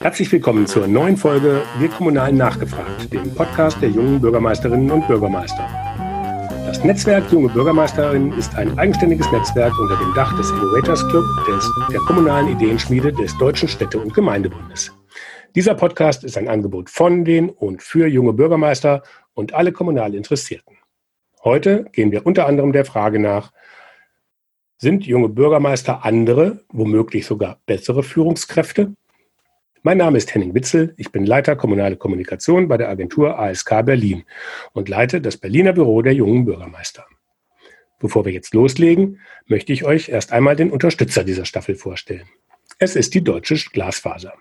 Herzlich willkommen zur neuen Folge Wir Kommunalen nachgefragt, dem Podcast der jungen Bürgermeisterinnen und Bürgermeister. Das Netzwerk Junge Bürgermeisterinnen ist ein eigenständiges Netzwerk unter dem Dach des Innovators Club, des, der kommunalen Ideenschmiede des Deutschen Städte- und Gemeindebundes. Dieser Podcast ist ein Angebot von den und für junge Bürgermeister und alle kommunal Interessierten. Heute gehen wir unter anderem der Frage nach, sind junge Bürgermeister andere, womöglich sogar bessere Führungskräfte? Mein Name ist Henning Witzel, ich bin Leiter Kommunale Kommunikation bei der Agentur ASK Berlin und leite das Berliner Büro der jungen Bürgermeister. Bevor wir jetzt loslegen, möchte ich euch erst einmal den Unterstützer dieser Staffel vorstellen. Es ist die Deutsche Glasfaser.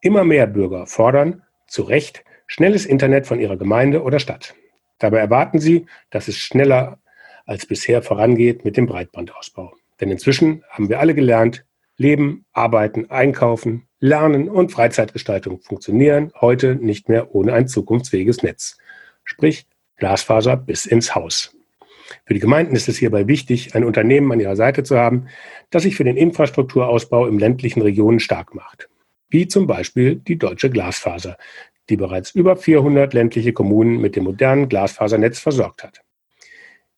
Immer mehr Bürger fordern, zu Recht, schnelles Internet von ihrer Gemeinde oder Stadt. Dabei erwarten sie, dass es schneller als bisher vorangeht mit dem Breitbandausbau. Denn inzwischen haben wir alle gelernt, Leben, Arbeiten, Einkaufen, Lernen und Freizeitgestaltung funktionieren heute nicht mehr ohne ein zukunftsfähiges Netz. Sprich Glasfaser bis ins Haus. Für die Gemeinden ist es hierbei wichtig, ein Unternehmen an ihrer Seite zu haben, das sich für den Infrastrukturausbau im ländlichen Regionen stark macht. Wie zum Beispiel die Deutsche Glasfaser, die bereits über 400 ländliche Kommunen mit dem modernen Glasfasernetz versorgt hat.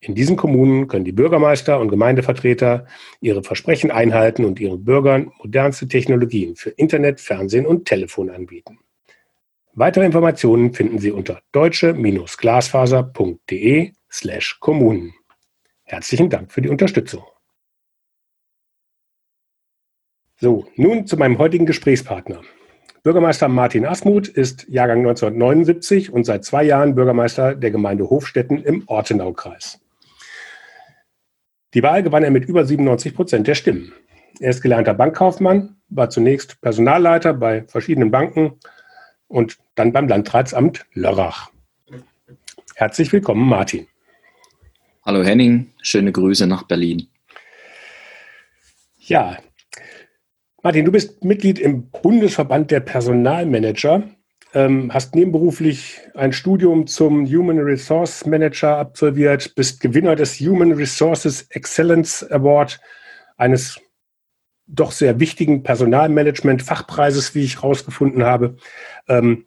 In diesen Kommunen können die Bürgermeister und Gemeindevertreter ihre Versprechen einhalten und ihren Bürgern modernste Technologien für Internet, Fernsehen und Telefon anbieten. Weitere Informationen finden Sie unter deutsche-glasfaser.de slash Kommunen. Herzlichen Dank für die Unterstützung. So, nun zu meinem heutigen Gesprächspartner. Bürgermeister Martin Asmuth ist Jahrgang 1979 und seit zwei Jahren Bürgermeister der Gemeinde Hofstetten im Ortenaukreis. Die Wahl gewann er mit über 97 Prozent der Stimmen. Er ist gelernter Bankkaufmann, war zunächst Personalleiter bei verschiedenen Banken und dann beim Landratsamt Lörrach. Herzlich willkommen, Martin. Hallo Henning, schöne Grüße nach Berlin. Ja, Martin, du bist Mitglied im Bundesverband der Personalmanager ähm, hast nebenberuflich ein Studium zum Human Resource Manager absolviert, bist Gewinner des Human Resources Excellence Award, eines doch sehr wichtigen Personalmanagement-Fachpreises, wie ich herausgefunden habe. Ähm,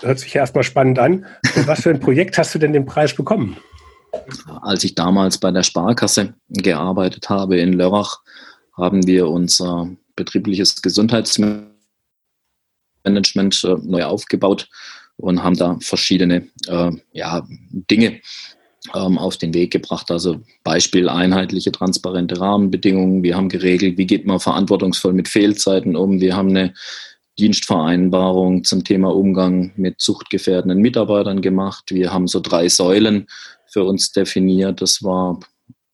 hört sich ja erstmal spannend an. Was für ein Projekt hast du denn den Preis bekommen? Als ich damals bei der Sparkasse gearbeitet habe in Lörrach, haben wir unser betriebliches Gesundheitsmanagement Management äh, neu aufgebaut und haben da verschiedene äh, ja, Dinge ähm, auf den Weg gebracht. Also Beispiel einheitliche, transparente Rahmenbedingungen. Wir haben geregelt, wie geht man verantwortungsvoll mit Fehlzeiten um. Wir haben eine Dienstvereinbarung zum Thema Umgang mit suchtgefährdenden Mitarbeitern gemacht. Wir haben so drei Säulen für uns definiert. Das war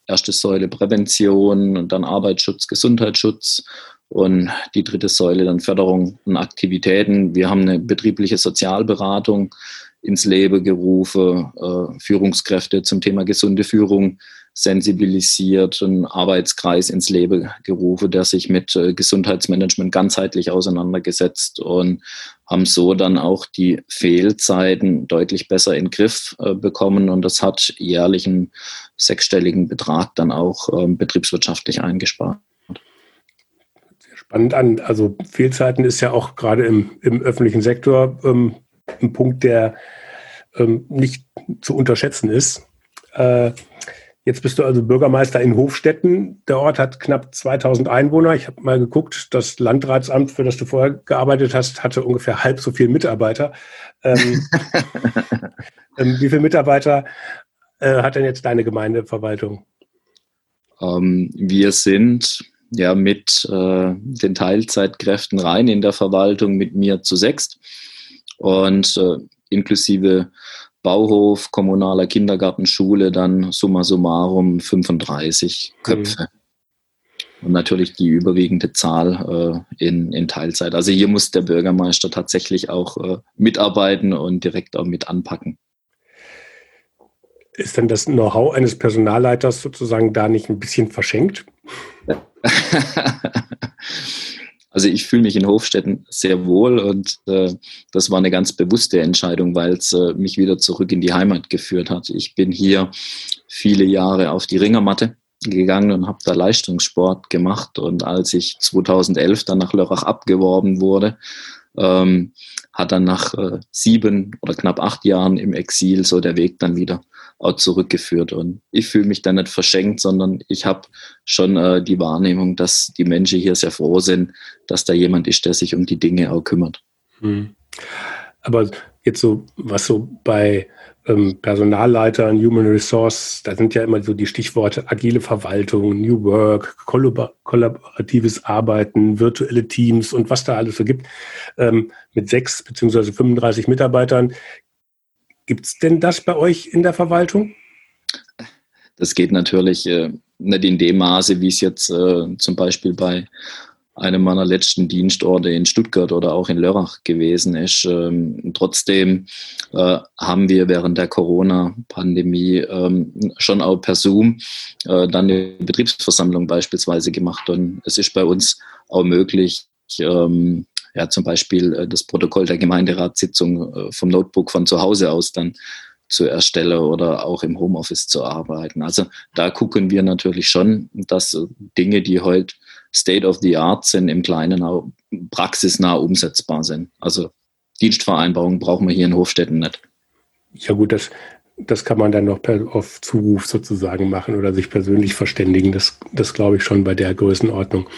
erste Säule Prävention und dann Arbeitsschutz, Gesundheitsschutz und die dritte Säule dann Förderung von Aktivitäten. Wir haben eine betriebliche Sozialberatung ins Leben gerufen, äh, Führungskräfte zum Thema gesunde Führung sensibilisiert, einen Arbeitskreis ins Leben gerufen, der sich mit äh, Gesundheitsmanagement ganzheitlich auseinandergesetzt und haben so dann auch die Fehlzeiten deutlich besser in den Griff äh, bekommen und das hat jährlich einen sechsstelligen Betrag dann auch ähm, betriebswirtschaftlich eingespart spannend an. Also Fehlzeiten ist ja auch gerade im, im öffentlichen Sektor ähm, ein Punkt, der ähm, nicht zu unterschätzen ist. Äh, jetzt bist du also Bürgermeister in Hofstetten. Der Ort hat knapp 2000 Einwohner. Ich habe mal geguckt, das Landratsamt, für das du vorher gearbeitet hast, hatte ungefähr halb so viele Mitarbeiter. Ähm, ähm, wie viele Mitarbeiter äh, hat denn jetzt deine Gemeindeverwaltung? Ähm, wir sind ja mit äh, den Teilzeitkräften rein in der Verwaltung mit mir zu sechst und äh, inklusive Bauhof, kommunaler Kindergarten, Schule dann summa summarum 35 Köpfe. Mhm. Und natürlich die überwiegende Zahl äh, in, in Teilzeit. Also hier muss der Bürgermeister tatsächlich auch äh, mitarbeiten und direkt auch mit anpacken. Ist denn das Know-how eines Personalleiters sozusagen da nicht ein bisschen verschenkt? also ich fühle mich in Hofstetten sehr wohl und äh, das war eine ganz bewusste Entscheidung, weil es äh, mich wieder zurück in die Heimat geführt hat. Ich bin hier viele Jahre auf die Ringermatte gegangen und habe da Leistungssport gemacht und als ich 2011 dann nach Lörrach abgeworben wurde, ähm, hat dann nach äh, sieben oder knapp acht Jahren im Exil so der Weg dann wieder auch zurückgeführt. Und ich fühle mich da nicht verschenkt, sondern ich habe schon äh, die Wahrnehmung, dass die Menschen hier sehr froh sind, dass da jemand ist, der sich um die Dinge auch kümmert. Hm. Aber jetzt so, was so bei ähm, Personalleitern, Human Resource, da sind ja immer so die Stichworte agile Verwaltung, New Work, kollaboratives Arbeiten, virtuelle Teams und was da alles so gibt. Ähm, mit sechs beziehungsweise 35 Mitarbeitern. Gibt es denn das bei euch in der Verwaltung? Das geht natürlich äh, nicht in dem Maße, wie es jetzt äh, zum Beispiel bei einem meiner letzten Dienstorte in Stuttgart oder auch in Lörrach gewesen ist. Ähm, trotzdem äh, haben wir während der Corona-Pandemie ähm, schon auch per Zoom äh, dann eine Betriebsversammlung beispielsweise gemacht. Und es ist bei uns auch möglich, ähm, ja, zum Beispiel äh, das Protokoll der Gemeinderatssitzung äh, vom Notebook von zu Hause aus dann zu erstellen oder auch im Homeoffice zu arbeiten. Also da gucken wir natürlich schon, dass Dinge, die heute State of the Art sind, im Kleinen auch praxisnah umsetzbar sind. Also Dienstvereinbarungen brauchen wir hier in Hofstädten nicht. Ja gut, das, das kann man dann noch per, auf Zuruf sozusagen machen oder sich persönlich verständigen. Das, das glaube ich schon bei der Größenordnung.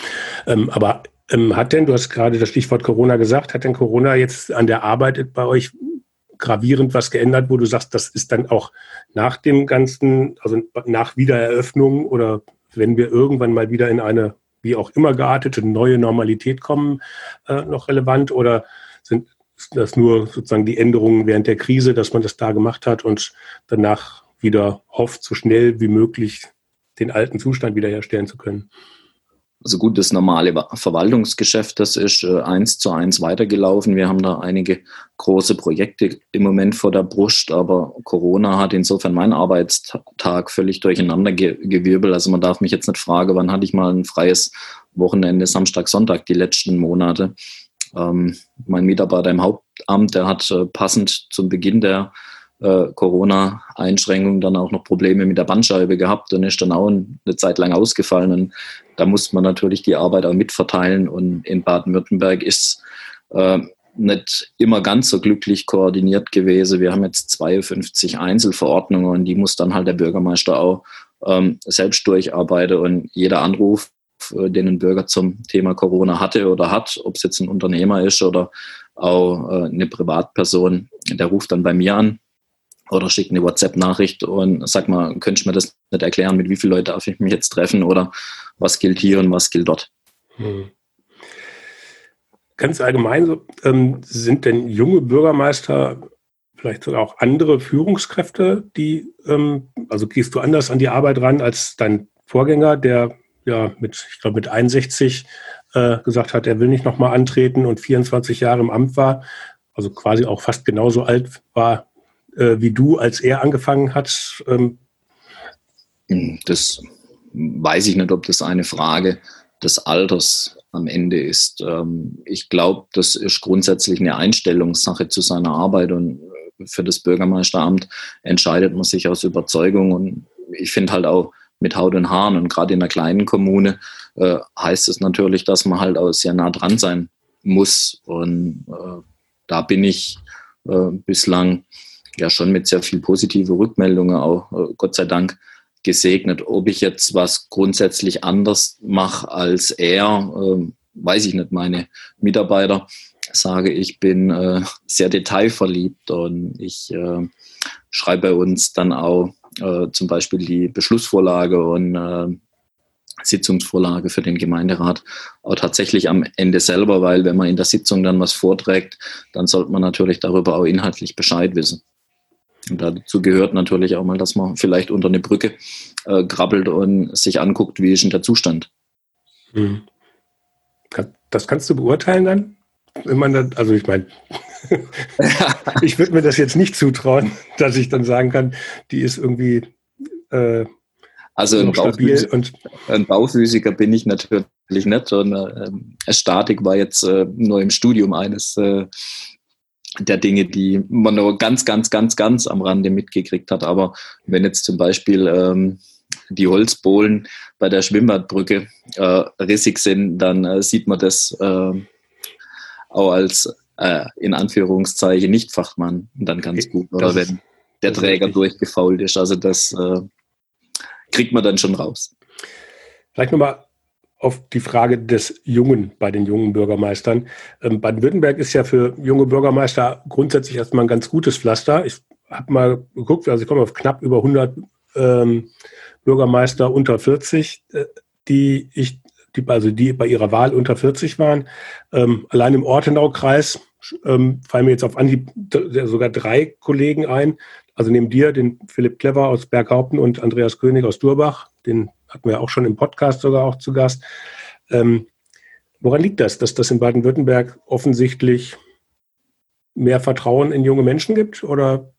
Ähm, aber ähm, hat denn, du hast gerade das Stichwort Corona gesagt, hat denn Corona jetzt an der Arbeit bei euch gravierend was geändert, wo du sagst, das ist dann auch nach dem ganzen, also nach Wiedereröffnung oder wenn wir irgendwann mal wieder in eine wie auch immer geartete neue Normalität kommen, äh, noch relevant oder sind das nur sozusagen die Änderungen während der Krise, dass man das da gemacht hat und danach wieder hofft, so schnell wie möglich den alten Zustand wiederherstellen zu können? Also gut, das normale Verwaltungsgeschäft, das ist äh, eins zu eins weitergelaufen. Wir haben da einige große Projekte im Moment vor der Brust, aber Corona hat insofern meinen Arbeitstag völlig durcheinander gewirbelt. Also man darf mich jetzt nicht fragen, wann hatte ich mal ein freies Wochenende, Samstag, Sonntag, die letzten Monate. Ähm, mein Mitarbeiter im Hauptamt, der hat äh, passend zum Beginn der äh, Corona-Einschränkungen dann auch noch Probleme mit der Bandscheibe gehabt und ist dann auch eine Zeit lang ausgefallen. Und da musste man natürlich die Arbeit auch mitverteilen. Und in Baden-Württemberg ist äh, nicht immer ganz so glücklich koordiniert gewesen. Wir haben jetzt 52 Einzelverordnungen und die muss dann halt der Bürgermeister auch ähm, selbst durcharbeiten. Und jeder Anruf, äh, den ein Bürger zum Thema Corona hatte oder hat, ob es jetzt ein Unternehmer ist oder auch äh, eine Privatperson, der ruft dann bei mir an oder schickt eine WhatsApp-Nachricht und sag mal, könntest du mir das nicht erklären, mit wie vielen Leuten darf ich mich jetzt treffen oder was gilt hier und was gilt dort? Hm. Ganz allgemein ähm, sind denn junge Bürgermeister vielleicht auch andere Führungskräfte, die, ähm, also gehst du anders an die Arbeit ran als dein Vorgänger, der ja mit, ich glaube, mit 61 äh, gesagt hat, er will nicht nochmal antreten und 24 Jahre im Amt war, also quasi auch fast genauso alt war äh, wie du, als er angefangen hat? Ähm hm, das weiß ich nicht, ob das eine Frage des Alters am Ende ist. Ähm, ich glaube, das ist grundsätzlich eine Einstellungssache zu seiner Arbeit und äh, für das Bürgermeisteramt entscheidet man sich aus Überzeugung und ich finde halt auch mit Haut und Haaren und gerade in einer kleinen Kommune äh, heißt es natürlich, dass man halt auch sehr nah dran sein muss und äh, da bin ich bislang ja schon mit sehr viel positive Rückmeldungen auch, äh, Gott sei Dank, gesegnet. Ob ich jetzt was grundsätzlich anders mache als er, äh, weiß ich nicht. Meine Mitarbeiter sage, ich bin äh, sehr detailverliebt und ich äh, schreibe bei uns dann auch äh, zum Beispiel die Beschlussvorlage und äh, Sitzungsvorlage für den Gemeinderat auch tatsächlich am Ende selber, weil wenn man in der Sitzung dann was vorträgt, dann sollte man natürlich darüber auch inhaltlich Bescheid wissen. Und dazu gehört natürlich auch mal, dass man vielleicht unter eine Brücke äh, krabbelt und sich anguckt, wie ist denn der Zustand. Hm. Das kannst du beurteilen dann? Wenn man dann, also ich meine, ich würde mir das jetzt nicht zutrauen, dass ich dann sagen kann, die ist irgendwie äh, also ein, Bauphysiker, und ein Bauphysiker bin ich natürlich nicht und äh, Statik war jetzt äh, nur im Studium eines äh, der Dinge, die man nur ganz, ganz, ganz, ganz am Rande mitgekriegt hat. Aber wenn jetzt zum Beispiel ähm, die Holzbohlen bei der Schwimmbadbrücke äh, rissig sind, dann äh, sieht man das äh, auch als äh, in Anführungszeichen Nicht-Fachmann dann ganz gut. Oder wenn der Träger durchgefault ist. Also das äh, kriegt man dann schon raus. Vielleicht nochmal auf die Frage des Jungen bei den jungen Bürgermeistern. Ähm, Baden-Württemberg ist ja für junge Bürgermeister grundsätzlich erstmal ein ganz gutes Pflaster. Ich habe mal geguckt, also ich komme auf knapp über 100 ähm, Bürgermeister unter 40, äh, die ich, die, also die bei ihrer Wahl unter 40 waren. Ähm, allein im Ortenau-Kreis ähm, fallen mir jetzt auf Anhieb sogar drei Kollegen ein. Also neben dir den Philipp Clever aus Berghaupten und Andreas König aus Durbach. Den hatten wir auch schon im Podcast sogar auch zu Gast. Ähm, woran liegt das, dass das in Baden-Württemberg offensichtlich mehr Vertrauen in junge Menschen gibt? Oder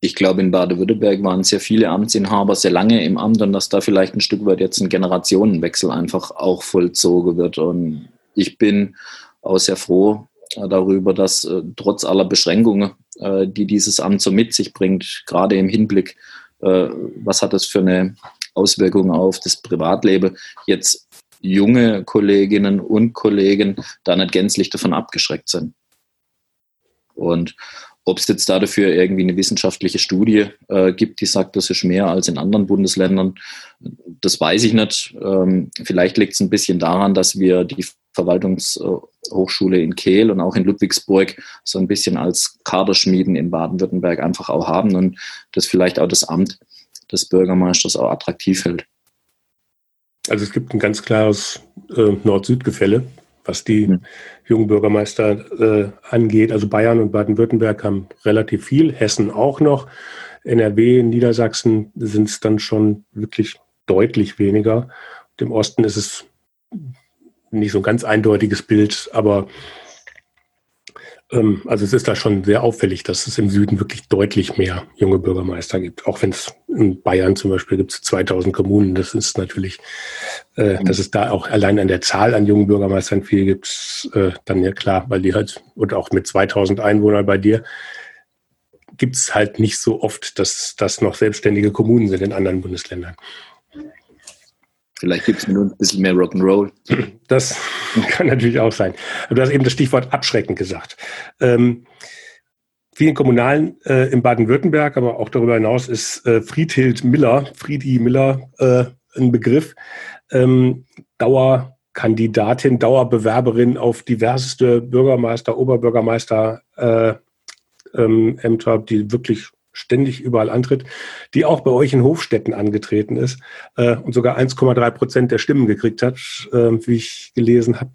ich glaube, in Baden-Württemberg waren sehr viele Amtsinhaber sehr lange im Amt und dass da vielleicht ein Stück weit jetzt ein Generationenwechsel einfach auch vollzogen wird. Und ich bin auch sehr froh darüber, dass äh, trotz aller Beschränkungen, äh, die dieses Amt so mit sich bringt, gerade im Hinblick, äh, was hat das für eine Auswirkung auf das Privatleben, jetzt junge Kolleginnen und Kollegen da nicht gänzlich davon abgeschreckt sind. Und ob es jetzt dafür irgendwie eine wissenschaftliche Studie äh, gibt, die sagt, das ist mehr als in anderen Bundesländern, das weiß ich nicht. Ähm, vielleicht liegt es ein bisschen daran, dass wir die Verwaltungshochschule in Kehl und auch in Ludwigsburg so ein bisschen als Kaderschmieden in Baden-Württemberg einfach auch haben und das vielleicht auch das Amt des Bürgermeisters auch attraktiv hält. Also es gibt ein ganz klares äh, Nord-Süd-Gefälle was die mhm. jungen Bürgermeister äh, angeht. Also Bayern und Baden-Württemberg haben relativ viel, Hessen auch noch. NRW, Niedersachsen sind es dann schon wirklich deutlich weniger. Im Osten ist es nicht so ein ganz eindeutiges Bild, aber ähm, also es ist da schon sehr auffällig, dass es im Süden wirklich deutlich mehr junge Bürgermeister gibt. Auch wenn es in Bayern zum Beispiel gibt es 2000 Kommunen. Das ist natürlich, äh, mhm. dass es da auch allein an der Zahl an jungen Bürgermeistern viel gibt, äh, dann ja klar, weil die halt, und auch mit 2000 Einwohnern bei dir, gibt es halt nicht so oft, dass das noch selbstständige Kommunen sind in anderen Bundesländern. Vielleicht gibt es nur ein bisschen mehr Rock'n'Roll. Das kann natürlich auch sein. Du hast eben das Stichwort abschreckend gesagt. Ähm, vielen Kommunalen äh, in Baden-Württemberg, aber auch darüber hinaus ist äh, Friedhild Miller, Friedi Miller, äh, ein Begriff. Ähm, Dauerkandidatin, Dauerbewerberin auf diverseste Bürgermeister, Oberbürgermeister äh, ähm, die wirklich ständig überall antritt, die auch bei euch in Hofstädten angetreten ist äh, und sogar 1,3 Prozent der Stimmen gekriegt hat, äh, wie ich gelesen habe.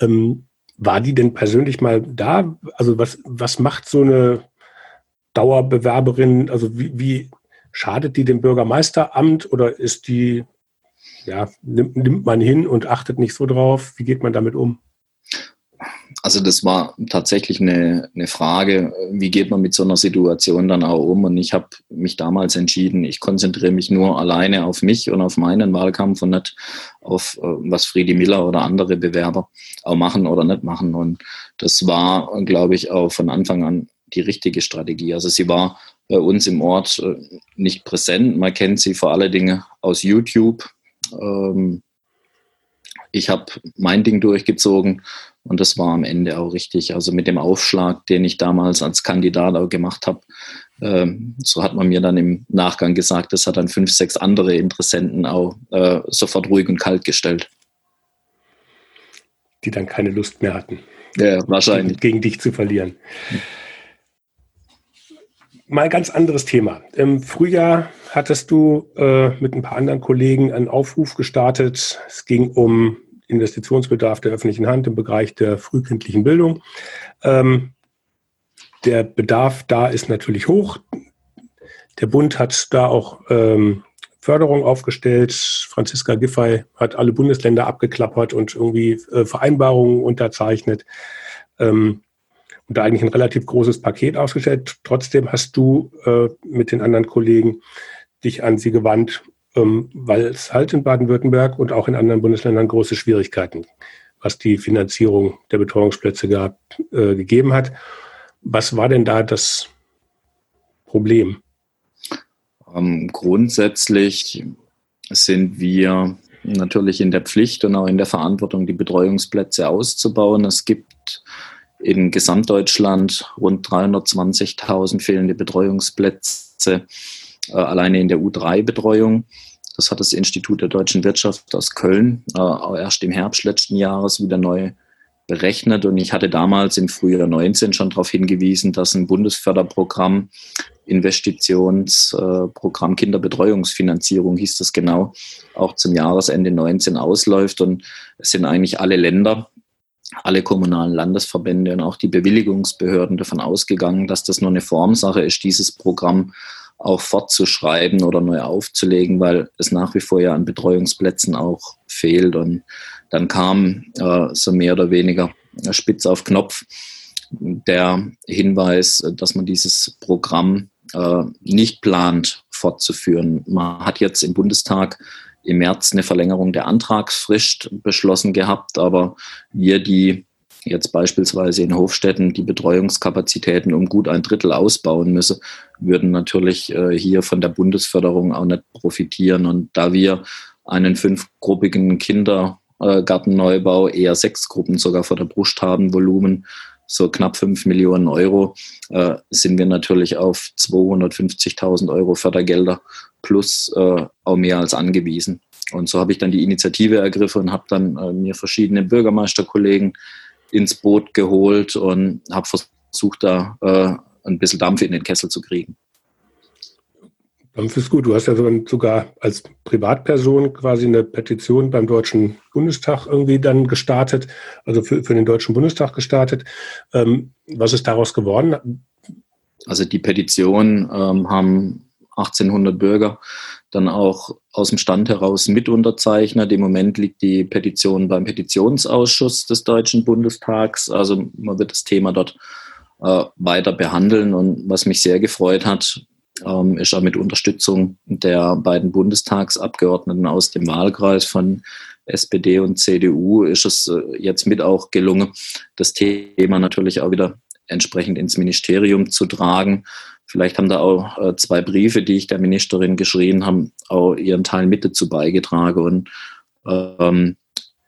Ähm, war die denn persönlich mal da? Also was, was macht so eine Dauerbewerberin? Also wie, wie schadet die dem Bürgermeisteramt oder ist die, ja, nimmt, nimmt man hin und achtet nicht so drauf? Wie geht man damit um? Also das war tatsächlich eine, eine Frage, wie geht man mit so einer Situation dann auch um? Und ich habe mich damals entschieden, ich konzentriere mich nur alleine auf mich und auf meinen Wahlkampf und nicht auf äh, was Friedi Miller oder andere Bewerber auch machen oder nicht machen. Und das war, glaube ich, auch von Anfang an die richtige Strategie. Also sie war bei uns im Ort äh, nicht präsent. Man kennt sie vor allen Dingen aus YouTube. Ähm, ich habe mein Ding durchgezogen und das war am Ende auch richtig. Also mit dem Aufschlag, den ich damals als Kandidat auch gemacht habe, ähm, so hat man mir dann im Nachgang gesagt, das hat dann fünf, sechs andere Interessenten auch äh, sofort ruhig und kalt gestellt. Die dann keine Lust mehr hatten. Ja, wahrscheinlich. Gegen dich zu verlieren. Mal ganz anderes Thema. Im Frühjahr hattest du äh, mit ein paar anderen Kollegen einen Aufruf gestartet. Es ging um Investitionsbedarf der öffentlichen Hand im Bereich der frühkindlichen Bildung. Ähm, der Bedarf da ist natürlich hoch. Der Bund hat da auch ähm, Förderung aufgestellt. Franziska Giffey hat alle Bundesländer abgeklappert und irgendwie äh, Vereinbarungen unterzeichnet. Ähm, und da eigentlich ein relativ großes Paket ausgestellt. Trotzdem hast du äh, mit den anderen Kollegen dich an sie gewandt ähm, weil es halt in Baden-Württemberg und auch in anderen Bundesländern große Schwierigkeiten, was die Finanzierung der Betreuungsplätze gab, äh, gegeben hat. Was war denn da das Problem? Ähm, grundsätzlich sind wir natürlich in der Pflicht und auch in der Verantwortung, die Betreuungsplätze auszubauen. Es gibt in Gesamtdeutschland rund 320.000 fehlende Betreuungsplätze äh, alleine in der U3-Betreuung. Das hat das Institut der deutschen Wirtschaft aus Köln äh, erst im Herbst letzten Jahres wieder neu berechnet. Und ich hatte damals im Frühjahr 19 schon darauf hingewiesen, dass ein Bundesförderprogramm, Investitionsprogramm Kinderbetreuungsfinanzierung hieß das genau, auch zum Jahresende 19 ausläuft. Und es sind eigentlich alle Länder, alle kommunalen Landesverbände und auch die Bewilligungsbehörden davon ausgegangen, dass das nur eine Formsache ist, dieses Programm auch fortzuschreiben oder neu aufzulegen, weil es nach wie vor ja an Betreuungsplätzen auch fehlt. Und dann kam äh, so mehr oder weniger spitz auf Knopf der Hinweis, dass man dieses Programm äh, nicht plant fortzuführen. Man hat jetzt im Bundestag im März eine Verlängerung der Antragsfrist beschlossen gehabt, aber wir, die jetzt beispielsweise in Hofstetten die Betreuungskapazitäten um gut ein Drittel ausbauen müssen, würden natürlich äh, hier von der Bundesförderung auch nicht profitieren. Und da wir einen fünfgruppigen Kindergartenneubau, eher sechs Gruppen sogar vor der Brust haben, Volumen so knapp fünf Millionen Euro, äh, sind wir natürlich auf 250.000 Euro Fördergelder plus äh, auch mehr als angewiesen. Und so habe ich dann die Initiative ergriffen und habe dann äh, mir verschiedene Bürgermeisterkollegen ins Boot geholt und habe versucht, da äh, ein bisschen Dampf in den Kessel zu kriegen. Dampf ist gut. Du hast ja sogar als Privatperson quasi eine Petition beim Deutschen Bundestag irgendwie dann gestartet, also für, für den Deutschen Bundestag gestartet. Ähm, was ist daraus geworden? Also die Petition ähm, haben 1800 Bürger dann auch aus dem Stand heraus mit unterzeichnet. Im Moment liegt die Petition beim Petitionsausschuss des Deutschen Bundestags. Also man wird das Thema dort äh, weiter behandeln. Und was mich sehr gefreut hat, ähm, ist auch mit Unterstützung der beiden Bundestagsabgeordneten aus dem Wahlkreis von SPD und CDU ist es äh, jetzt mit auch gelungen, das Thema natürlich auch wieder entsprechend ins Ministerium zu tragen. Vielleicht haben da auch äh, zwei Briefe, die ich der Ministerin geschrieben habe, auch ihren Teil mit dazu beigetragen. Und ähm,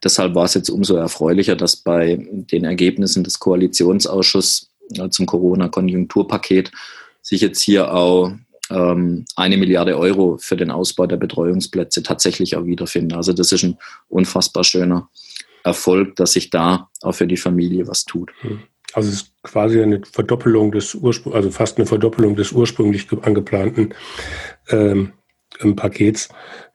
deshalb war es jetzt umso erfreulicher, dass bei den Ergebnissen des Koalitionsausschusses äh, zum Corona-Konjunkturpaket sich jetzt hier auch ähm, eine Milliarde Euro für den Ausbau der Betreuungsplätze tatsächlich auch wiederfinden. Also das ist ein unfassbar schöner Erfolg, dass sich da auch für die Familie was tut. Hm. Also es ist quasi eine Verdoppelung des Ursprung, also fast eine Verdoppelung des ursprünglich angeplanten ähm, Pakets.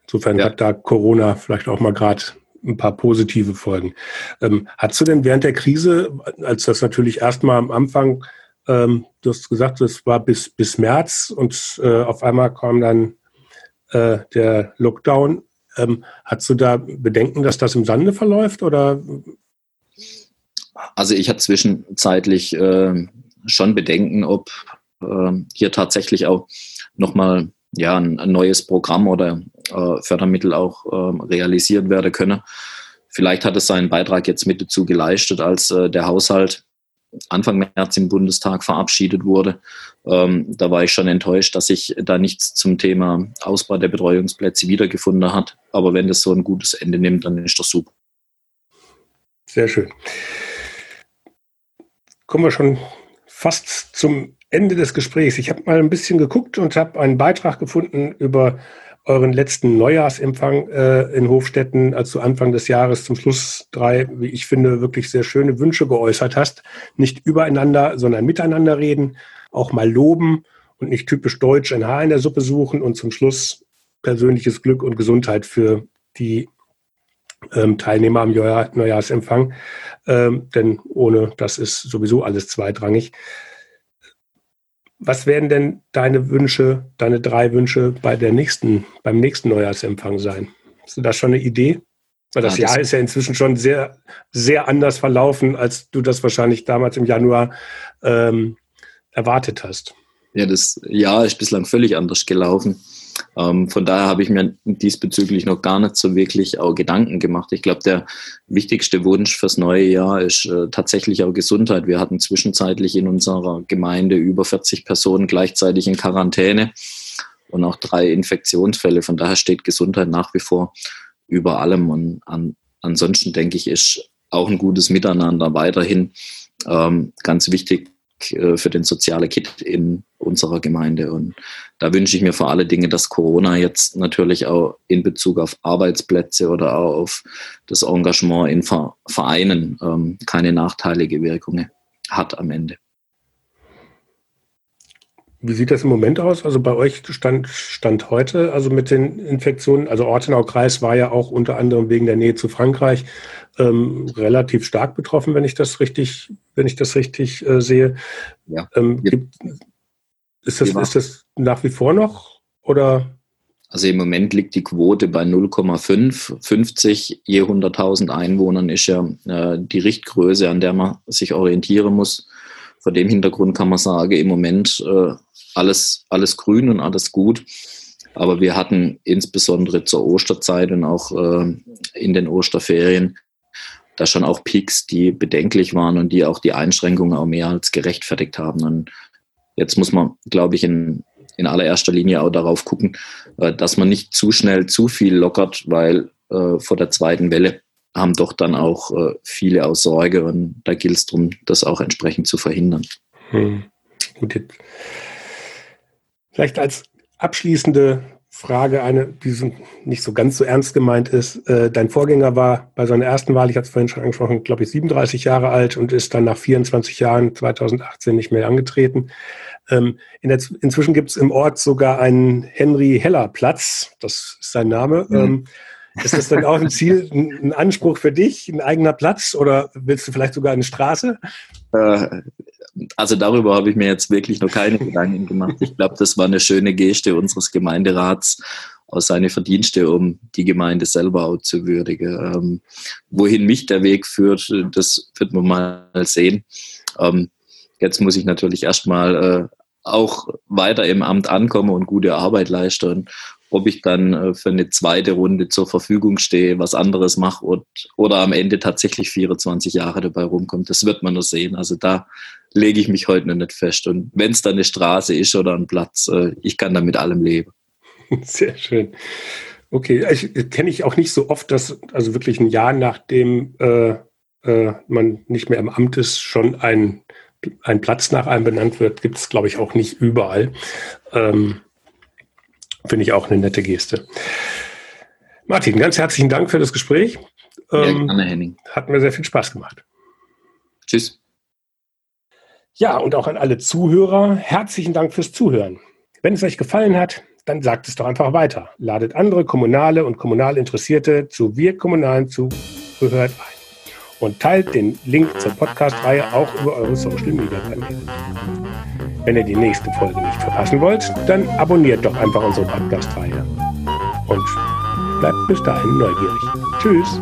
Insofern ja. hat da Corona vielleicht auch mal gerade ein paar positive Folgen. Ähm, hast du denn während der Krise, als das natürlich erstmal am Anfang, ähm, du hast gesagt, es war bis, bis März und äh, auf einmal kam dann äh, der Lockdown, ähm, hast du da Bedenken, dass das im Sande verläuft oder also ich hatte zwischenzeitlich äh, schon Bedenken, ob äh, hier tatsächlich auch nochmal ja, ein, ein, neues Programm oder äh, Fördermittel auch ähm, realisiert werden könne. Vielleicht hat es seinen Beitrag jetzt mit dazu geleistet, als äh, der Haushalt Anfang März im Bundestag verabschiedet wurde. Ähm, da war ich schon enttäuscht, dass sich da nichts zum Thema Ausbau der Betreuungsplätze wiedergefunden hat. Aber wenn das so ein gutes Ende nimmt, dann ist das super. Sehr schön kommen wir schon fast zum Ende des Gesprächs. Ich habe mal ein bisschen geguckt und habe einen Beitrag gefunden über euren letzten Neujahrsempfang äh, in Hofstetten, als du Anfang des Jahres zum Schluss drei, wie ich finde, wirklich sehr schöne Wünsche geäußert hast. Nicht übereinander, sondern miteinander reden, auch mal loben und nicht typisch deutsch ein Haar in der Suppe suchen und zum Schluss persönliches Glück und Gesundheit für die ähm, Teilnehmer am Neujahrsempfang, ähm, denn ohne das ist sowieso alles zweitrangig. Was werden denn deine Wünsche, deine drei Wünsche bei der nächsten, beim nächsten Neujahrsempfang sein? Hast du da schon eine Idee? Weil das, ja, das Jahr ist ja inzwischen schon sehr, sehr anders verlaufen, als du das wahrscheinlich damals im Januar ähm, erwartet hast. Ja, das Jahr ist bislang völlig anders gelaufen. Ähm, von daher habe ich mir diesbezüglich noch gar nicht so wirklich auch Gedanken gemacht. Ich glaube, der wichtigste Wunsch fürs neue Jahr ist äh, tatsächlich auch Gesundheit. Wir hatten zwischenzeitlich in unserer Gemeinde über 40 Personen gleichzeitig in Quarantäne und auch drei Infektionsfälle. Von daher steht Gesundheit nach wie vor über allem. Und an, ansonsten denke ich, ist auch ein gutes Miteinander weiterhin ähm, ganz wichtig für den sozialen Kit in unserer Gemeinde. Und da wünsche ich mir vor allen Dingen, dass Corona jetzt natürlich auch in Bezug auf Arbeitsplätze oder auch auf das Engagement in Vereinen ähm, keine nachteilige Wirkung hat am Ende. Wie sieht das im Moment aus? Also bei euch stand, stand heute, also mit den Infektionen, also Ortenau-Kreis war ja auch unter anderem wegen der Nähe zu Frankreich ähm, relativ stark betroffen, wenn ich das richtig, wenn ich das richtig äh, sehe. Ja. Ähm, gibt, ist, das, ist das nach wie vor noch oder? Also im Moment liegt die Quote bei 0,5. 50 je 100.000 Einwohnern ist ja äh, die Richtgröße, an der man sich orientieren muss. Vor dem Hintergrund kann man sagen, im Moment äh, alles, alles grün und alles gut. Aber wir hatten insbesondere zur Osterzeit und auch äh, in den Osterferien da schon auch Peaks, die bedenklich waren und die auch die Einschränkungen auch mehr als gerechtfertigt haben. Und jetzt muss man, glaube ich, in, in allererster Linie auch darauf gucken, äh, dass man nicht zu schnell zu viel lockert, weil äh, vor der zweiten Welle haben doch dann auch äh, viele aus Sorge und da gilt es darum, das auch entsprechend zu verhindern. Hm. Gut, jetzt Vielleicht als abschließende Frage eine, die nicht so ganz so ernst gemeint ist. Äh, dein Vorgänger war bei seiner ersten Wahl, ich hatte es vorhin schon angesprochen, glaube ich, 37 Jahre alt und ist dann nach 24 Jahren 2018 nicht mehr angetreten. Ähm, in der, inzwischen gibt es im Ort sogar einen Henry Heller Platz, das ist sein Name. Mhm. Ähm, ist das dann auch ein Ziel, ein Anspruch für dich, ein eigener Platz oder willst du vielleicht sogar eine Straße? Äh, also darüber habe ich mir jetzt wirklich noch keine Gedanken gemacht. Ich glaube, das war eine schöne Geste unseres Gemeinderats aus seine Verdienste, um die Gemeinde selber auch zu würdigen. Ähm, wohin mich der Weg führt, das wird man mal sehen. Ähm, jetzt muss ich natürlich erstmal äh, auch weiter im Amt ankommen und gute Arbeit leisten ob ich dann äh, für eine zweite Runde zur Verfügung stehe, was anderes mache und, oder am Ende tatsächlich 24 Jahre dabei rumkommt, das wird man nur sehen. Also da lege ich mich heute noch nicht fest. Und wenn es dann eine Straße ist oder ein Platz, äh, ich kann da mit allem leben. Sehr schön. Okay, ich kenne ich auch nicht so oft, dass also wirklich ein Jahr nachdem äh, äh, man nicht mehr im Amt ist, schon ein, ein Platz nach einem benannt wird, gibt es, glaube ich, auch nicht überall. Ähm, Finde ich auch eine nette Geste. Martin, ganz herzlichen Dank für das Gespräch. Ja, ähm, gerne, Henning. Hat mir sehr viel Spaß gemacht. Tschüss. Ja, und auch an alle Zuhörer, herzlichen Dank fürs Zuhören. Wenn es euch gefallen hat, dann sagt es doch einfach weiter. Ladet andere Kommunale und kommunal Interessierte zu Wir Kommunalen zugehört ein und teilt den Link zur Podcast-Reihe auch über eure Social-Media-Kanäle. Wenn ihr die nächste Folge nicht verpassen wollt, dann abonniert doch einfach unsere Podcast-Reihe. Und bleibt bis dahin neugierig. Tschüss!